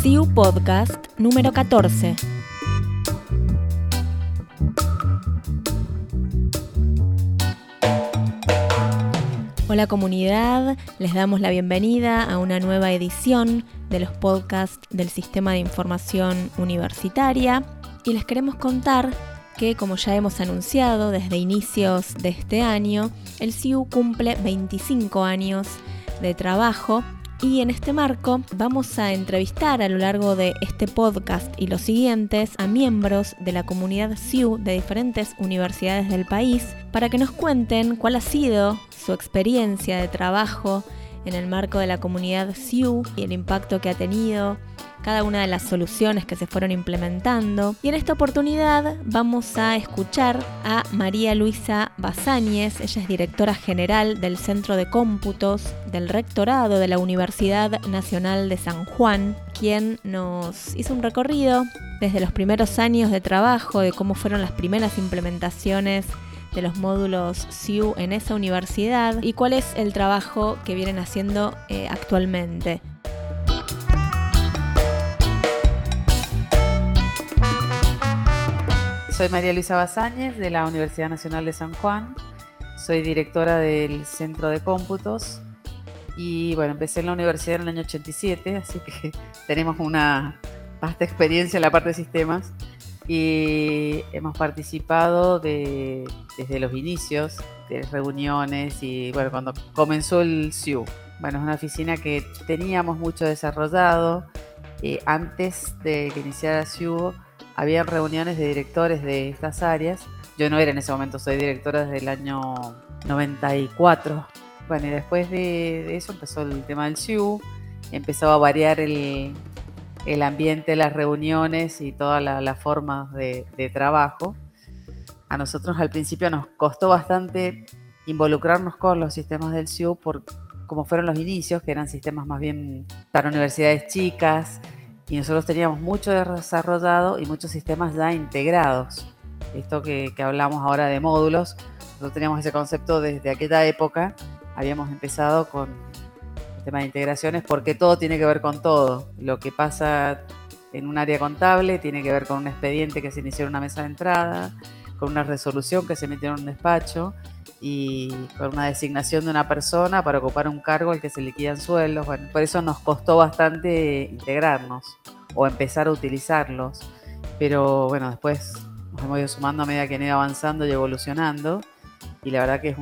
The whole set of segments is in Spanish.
CIU Podcast número 14. Hola comunidad, les damos la bienvenida a una nueva edición de los podcasts del Sistema de Información Universitaria y les queremos contar que, como ya hemos anunciado desde inicios de este año, el CIU cumple 25 años de trabajo y en este marco vamos a entrevistar a lo largo de este podcast y los siguientes a miembros de la comunidad CIU de diferentes universidades del país para que nos cuenten cuál ha sido su experiencia de trabajo en el marco de la comunidad CIU y el impacto que ha tenido cada una de las soluciones que se fueron implementando. Y en esta oportunidad vamos a escuchar a María Luisa Bazáñez, ella es directora general del Centro de Cómputos del Rectorado de la Universidad Nacional de San Juan, quien nos hizo un recorrido desde los primeros años de trabajo, de cómo fueron las primeras implementaciones de los módulos SIU en esa universidad y cuál es el trabajo que vienen haciendo eh, actualmente. Soy María Luisa Bazáñez de la Universidad Nacional de San Juan. Soy directora del Centro de Cómputos y bueno, empecé en la universidad en el año 87, así que tenemos una vasta experiencia en la parte de sistemas y hemos participado de, desde los inicios de reuniones y bueno, cuando comenzó el SIU. Bueno, es una oficina que teníamos mucho desarrollado. Eh, antes de que iniciara SIU, había reuniones de directores de estas áreas. Yo no era en ese momento, soy directora desde el año 94. Bueno, y después de, eso empezó el tema del SIU, empezó a variar el, ambiente, las reuniones y todas las formas de, trabajo. A nosotros al principio nos costó bastante involucrarnos con los sistemas del SIU por como fueron los inicios, que eran sistemas más bien para universidades chicas, y nosotros teníamos mucho desarrollado y muchos sistemas ya integrados. Esto que, hablamos ahora de módulos, nosotros teníamos ese concepto desde aquella época, habíamos empezado con el tema de integraciones porque todo tiene que ver con todo. Lo que pasa en un área contable tiene que ver con un expediente que se inició en una mesa de entrada, con una resolución que se metió en un despacho y con una designación de una persona para ocupar un cargo al que se liquidan sueldos. Bueno, por eso nos costó bastante integrarnos o empezar a utilizarlos. Pero bueno, después nos hemos ido sumando a medida que han ido avanzando y evolucionando. Y la verdad que es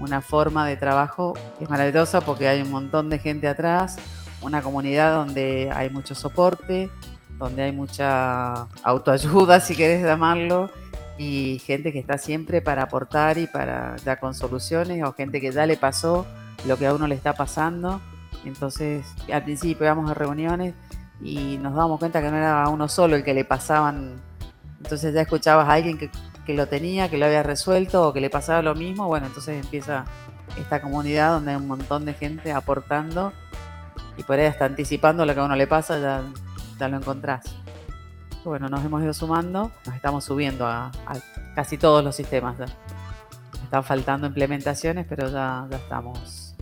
una forma de trabajo que es maravillosa porque hay un montón de gente atrás, una comunidad donde hay mucho soporte, donde hay mucha autoayuda, si querés llamarlo, y gente que está siempre para aportar y para dar con soluciones o gente que ya le pasó lo que a uno le está pasando. Entonces, al principio íbamos a reuniones y nos dábamos cuenta que no era a uno solo el que le pasaban. Entonces ya escuchabas a alguien que, que lo tenía, que lo había resuelto o que le pasaba lo mismo. Bueno, entonces empieza esta comunidad donde hay un montón de gente aportando y por ahí hasta anticipando lo que a uno le pasa, ya, ya lo encontrás bueno, nos hemos ido sumando, nos estamos subiendo a, casi todos los sistemas. Están faltando implementaciones, pero ya, ya estamos.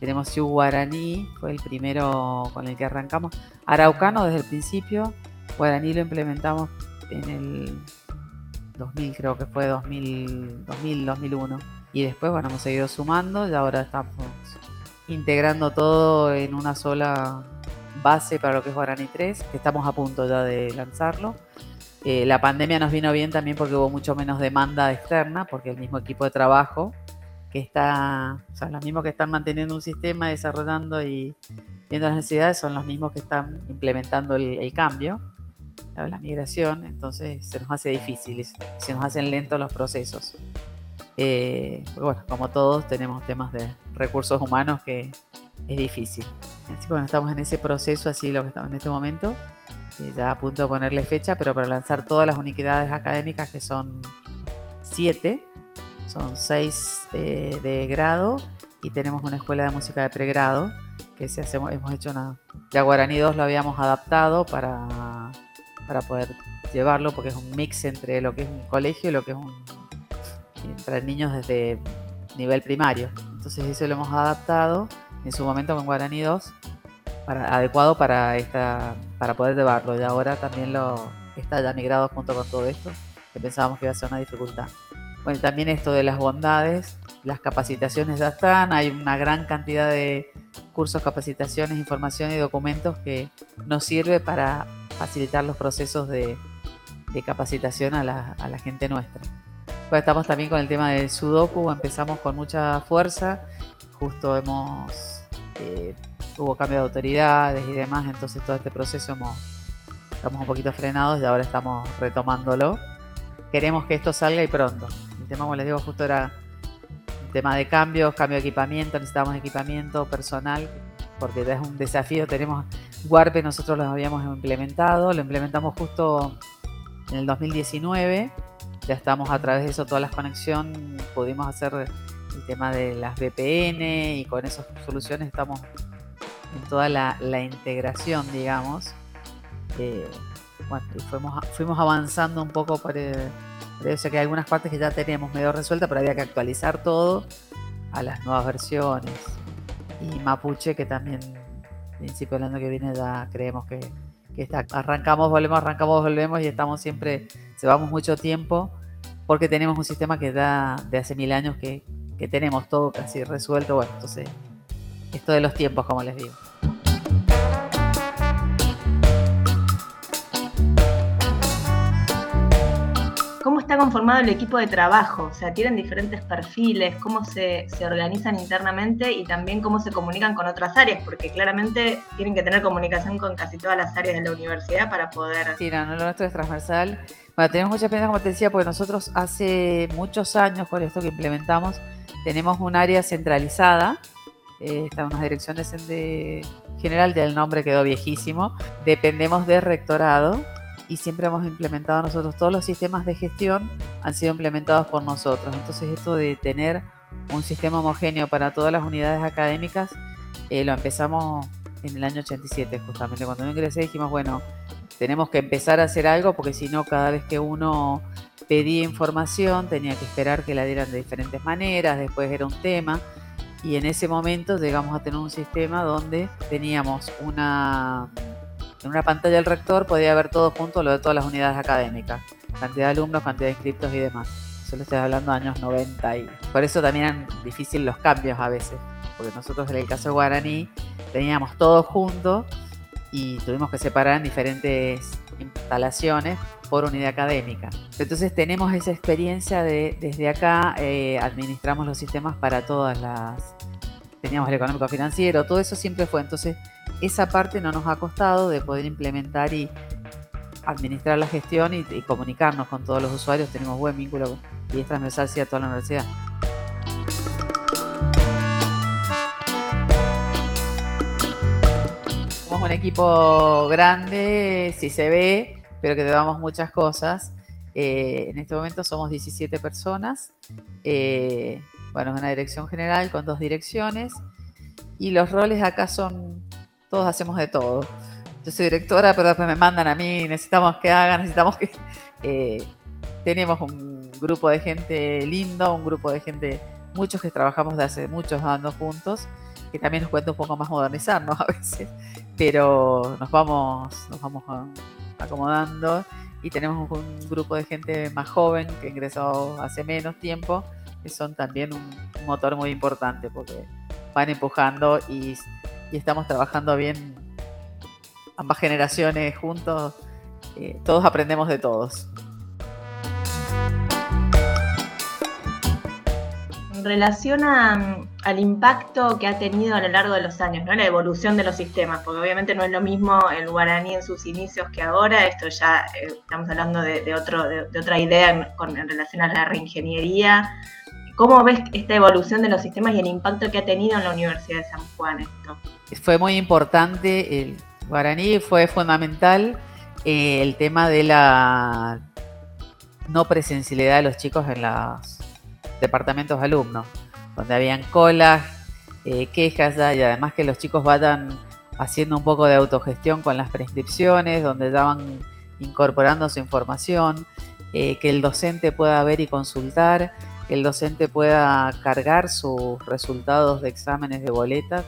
Tenemos Siu Guaraní, fue el primero con el que arrancamos. Araucano desde el principio. Guaraní lo implementamos en el 2000, creo que fue 2000, 2000 2001. Y después, bueno, hemos seguido sumando y ahora estamos integrando todo en una sola base para lo que es Guarani 3, que estamos a punto ya de lanzarlo. Eh, la pandemia nos vino bien también porque hubo mucho menos demanda externa, porque el mismo equipo de trabajo que está, o sea, los mismos que están manteniendo un sistema, desarrollando y viendo las necesidades, son los mismos que están implementando el, cambio, la, migración, entonces se nos hace difícil, se nos hacen lentos los procesos. Eh, bueno, como todos tenemos temas de recursos humanos que es difícil. Así que bueno, estamos en ese proceso, así lo que estamos en este momento, eh, ya a punto de ponerle fecha, pero para lanzar todas las unidades académicas, que son siete, son seis eh, de grado. Y tenemos una escuela de música de pregrado, que se hacemos, hemos hecho una... Ya Guaraní 2 lo habíamos adaptado para, para poder llevarlo, porque es un mix entre lo que es un colegio y lo que es un... para niños desde nivel primario. Entonces eso lo hemos adaptado en su momento con Guaraní 2 adecuado para, esta, para poder llevarlo. Y ahora también lo está ya migrado junto con todo esto, que pensábamos que iba a ser una dificultad. Bueno, también esto de las bondades, las capacitaciones ya están, hay una gran cantidad de cursos, capacitaciones, información y documentos que nos sirve para facilitar los procesos de, capacitación a la, a la, gente nuestra. Pues estamos también con el tema del Sudoku, empezamos con mucha fuerza, justo hemos, eh, hubo cambio de autoridades y demás, entonces todo este proceso estamos un poquito frenados y ahora estamos retomándolo. Queremos que esto salga y pronto. El tema, como les digo, justo era tema de cambios, cambio de equipamiento, necesitamos equipamiento personal, porque es un desafío. Tenemos Warpe, nosotros lo habíamos implementado, lo implementamos justo en el 2019. Ya estamos a través de eso, todas las conexiones, pudimos hacer el tema de las VPN y con esas soluciones estamos en toda la, integración, digamos. Eh, fuimos, fuimos avanzando un poco por Debe ser que hay algunas partes que ya teníamos medio resueltas, pero había que actualizar todo a las nuevas versiones. Y Mapuche, que también, principio del año que viene, ya creemos que, está. Arrancamos, volvemos, arrancamos, volvemos y estamos siempre, llevamos mucho tiempo porque tenemos un sistema que da de hace mil años que, que tenemos todo casi resuelto. Bueno, entonces, esto de los tiempos, como les digo. ¿Cómo está conformado el equipo de trabajo? O sea, ¿tienen diferentes perfiles? ¿Cómo se, organizan internamente? Y también cómo se comunican con otras áreas, porque claramente tienen que tener comunicación con casi todas las áreas de la universidad para poder... Sí, no, lo nuestro es transversal. Bueno, tenemos mucha pena, como te decía, porque nosotros hace muchos años, por esto que implementamos, tenemos un área centralizada, eh, en unas direcciones de general, ya el nombre quedó viejísimo, dependemos del rectorado, y siempre hemos implementado nosotros, todos los sistemas de gestión han sido implementados por nosotros. Entonces esto de tener un sistema homogéneo para todas las unidades académicas, eh, lo empezamos en el año 87 justamente. Cuando yo ingresé dijimos, bueno, tenemos que empezar a hacer algo porque si no, cada vez que uno pedía información tenía que esperar que la dieran de diferentes maneras, después era un tema. Y en ese momento llegamos a tener un sistema donde teníamos una en una pantalla del rector podía ver todo junto lo de todas las unidades académicas, cantidad de alumnos, cantidad de inscriptos y demás. Solo estoy hablando de años 90 y por eso también eran difíciles los cambios a veces, porque nosotros en el caso de Guaraní teníamos todo junto y tuvimos que separar en diferentes instalaciones por unidad académica. Entonces tenemos esa experiencia de desde acá eh, administramos los sistemas para todas las... Teníamos el económico financiero, todo eso siempre fue. Entonces esa parte no nos ha costado de poder implementar y administrar la gestión y, comunicarnos con todos los usuarios. Tenemos buen vínculo y es transversal a toda la universidad. Somos un equipo grande, si se ve, pero que llevamos muchas cosas. Eh, en este momento somos 17 personas. Eh, bueno, es una dirección general con dos direcciones. Y los roles acá son todos hacemos de todo. Yo soy directora, pero después me mandan a mí, necesitamos que hagan, necesitamos que... Eh, tenemos un grupo de gente lindo, un grupo de gente, muchos que trabajamos de hace muchos años juntos, que también nos cuesta un poco más modernizarnos a veces, pero nos vamos, nos vamos acomodando y tenemos un grupo de gente más joven que ingresó hace menos tiempo, que son también un motor muy importante porque van empujando y y estamos trabajando bien ambas generaciones juntos, eh, todos aprendemos de todos. En relación al impacto que ha tenido a lo largo de los años, ¿no? la evolución de los sistemas, porque obviamente no es lo mismo el guaraní en sus inicios que ahora, esto ya eh, estamos hablando de, otro, de, otra idea en, relación a la reingeniería, ¿Cómo ves esta evolución de los sistemas y el impacto que ha tenido en la Universidad de San Juan esto? Fue muy importante, el guaraní fue fundamental eh, el tema de la no presencialidad de los chicos en los departamentos de alumnos, donde habían colas, eh, quejas y además que los chicos vayan haciendo un poco de autogestión con las prescripciones, donde ya van incorporando su información, eh, que el docente pueda ver y consultar que el docente pueda cargar sus resultados de exámenes de boletas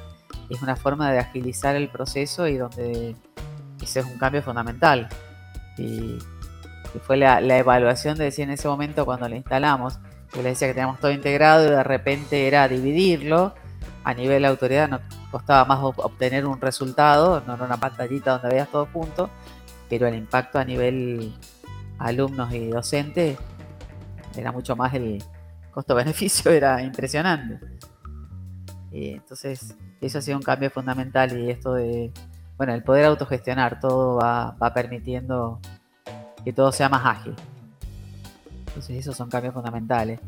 es una forma de agilizar el proceso y donde ese es un cambio fundamental. Y, fue la, evaluación de decir en ese momento cuando lo instalamos, que le decía que teníamos todo integrado y de repente era dividirlo, a nivel de autoridad nos costaba más obtener un resultado, no era una pantallita donde veías todo junto, pero el impacto a nivel alumnos y docentes era mucho más el costo-beneficio, era impresionante. entonces, eso ha sido un cambio fundamental y esto de, bueno, el poder autogestionar todo va permitiendo que todo sea más ágil. Entonces, esos son cambios fundamentales.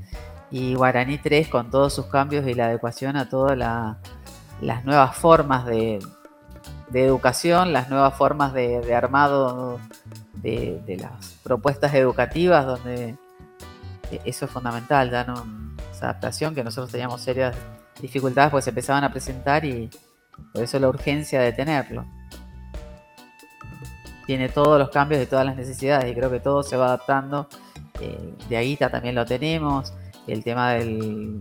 Y Guaraní 3, con todos sus cambios y la adecuación a todas las nuevas formas de, educación, las nuevas formas de, armado de, las propuestas educativas, donde eso es fundamental, dan esa adaptación que nosotros teníamos serias dificultades porque se empezaban a presentar y por eso la urgencia de tenerlo. Tiene todos los cambios de todas las necesidades y creo que todo se va adaptando. Eh, de Aguita también lo tenemos. El tema del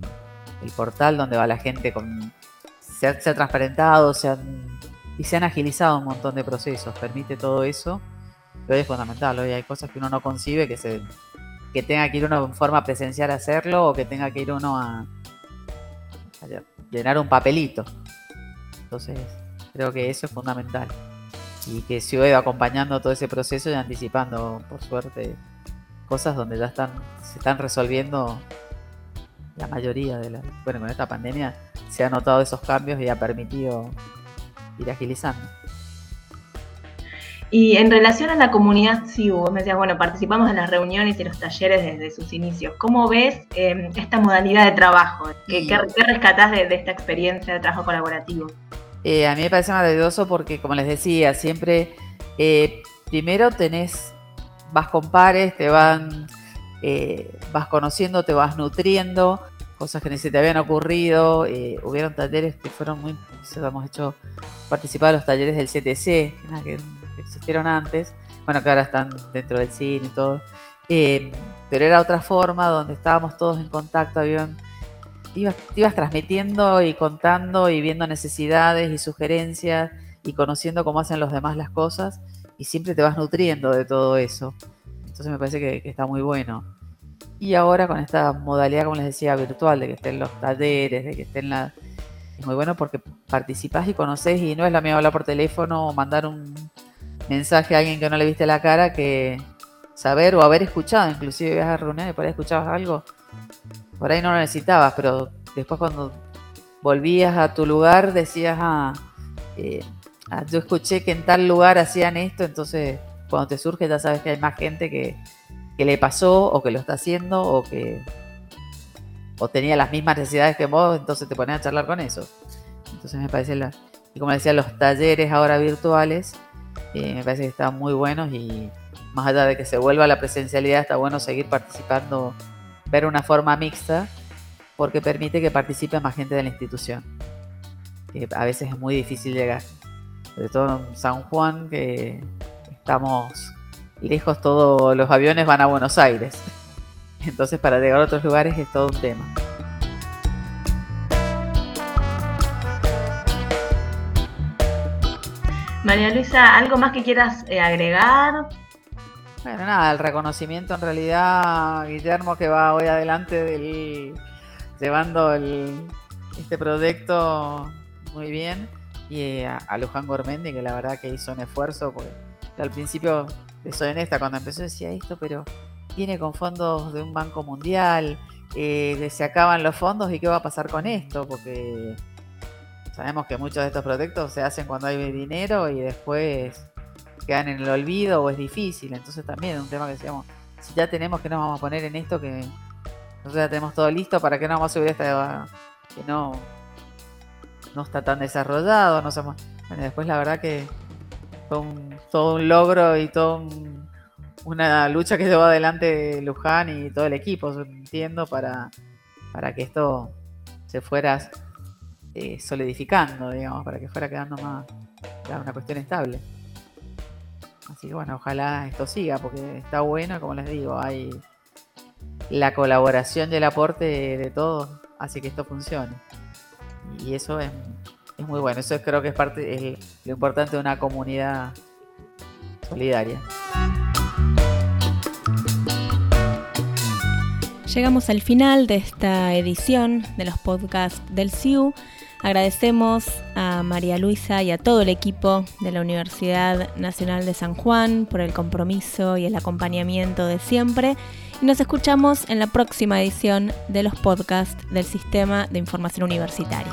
portal donde va la gente con. Se ha, transparentado se y se han agilizado un montón de procesos. Permite todo eso. Pero es fundamental. Hoy hay cosas que uno no concibe que se que tenga que ir uno en forma presencial a hacerlo o que tenga que ir uno a llenar un papelito. Entonces, creo que eso es fundamental. Y que se ido acompañando todo ese proceso y anticipando, por suerte, cosas donde ya están, se están resolviendo la mayoría de las. Bueno, con esta pandemia se han notado esos cambios y ha permitido ir agilizando. Y en relación a la comunidad CIU, vos me decías, bueno, participamos en las reuniones y los talleres desde sus inicios. ¿Cómo ves em, esta modalidad de trabajo? ¿Qué, rescatás de, esta experiencia de trabajo colaborativo? Eh, a mí me parece maravilloso porque, como les decía, siempre eh, primero tenés, vas con pares, te van, eh, vas conociendo, te vas nutriendo, cosas que ni se te habían ocurrido. hubieron talleres que fueron muy, hemos hecho participar los talleres del CTC, que existieron antes, bueno, que ahora están dentro del cine y todo, eh, pero era otra forma donde estábamos todos en contacto, habían, ibas, ibas transmitiendo y contando y viendo necesidades y sugerencias y conociendo cómo hacen los demás las cosas y siempre te vas nutriendo de todo eso. Entonces me parece que, está muy bueno. Y ahora con esta modalidad, como les decía, virtual, de que estén los talleres, de que estén la... Es muy bueno porque participás y conoces y no es la misma hablar por teléfono o mandar un, mensaje a alguien que no le viste la cara que saber o haber escuchado, inclusive ibas a reuniones y por ahí escuchabas algo, por ahí no lo necesitabas, pero después cuando volvías a tu lugar decías, ah, eh, ah, yo escuché que en tal lugar hacían esto, entonces cuando te surge ya sabes que hay más gente que, que le pasó o que lo está haciendo o que o tenía las mismas necesidades que vos, entonces te pones a charlar con eso. Entonces me parece, la, y como decía, los talleres ahora virtuales, me parece que están muy buenos y más allá de que se vuelva la presencialidad, está bueno seguir participando, ver una forma mixta, porque permite que participe más gente de la institución. Que a veces es muy difícil llegar. Sobre todo en San Juan, que estamos lejos, todos los aviones van a Buenos Aires. Entonces para llegar a otros lugares es todo un tema. María Luisa, ¿algo más que quieras eh, agregar? Bueno, nada, el reconocimiento en realidad, Guillermo, que va hoy adelante del, llevando este proyecto muy bien, y a, Luján Gormendi, que la verdad que hizo un esfuerzo, porque al principio, soy honesta, cuando empezó decía esto, pero viene con fondos de un banco mundial, eh, se acaban los fondos y qué va a pasar con esto, porque Sabemos que muchos de estos proyectos se hacen cuando hay dinero y después quedan en el olvido o es difícil. Entonces también es un tema que decíamos, si ya tenemos que nos vamos a poner en esto que nosotros ya tenemos todo listo, ¿para qué no vamos a subir esta que no, no está tan desarrollado? No somos... Bueno, después la verdad que fue todo un logro y todo una lucha que llevó adelante Luján y todo el equipo, entiendo, para, para que esto se fuera eh, solidificando, digamos, para que fuera quedando más una cuestión estable. Así que bueno, ojalá esto siga, porque está bueno, como les digo, hay la colaboración y el aporte de, todos hace que esto funcione. Y eso es, es muy bueno. Eso creo que es parte, es lo importante de una comunidad solidaria. Llegamos al final de esta edición de los podcasts del CIU. Agradecemos a María Luisa y a todo el equipo de la Universidad Nacional de San Juan por el compromiso y el acompañamiento de siempre. Y nos escuchamos en la próxima edición de los podcasts del Sistema de Información Universitaria.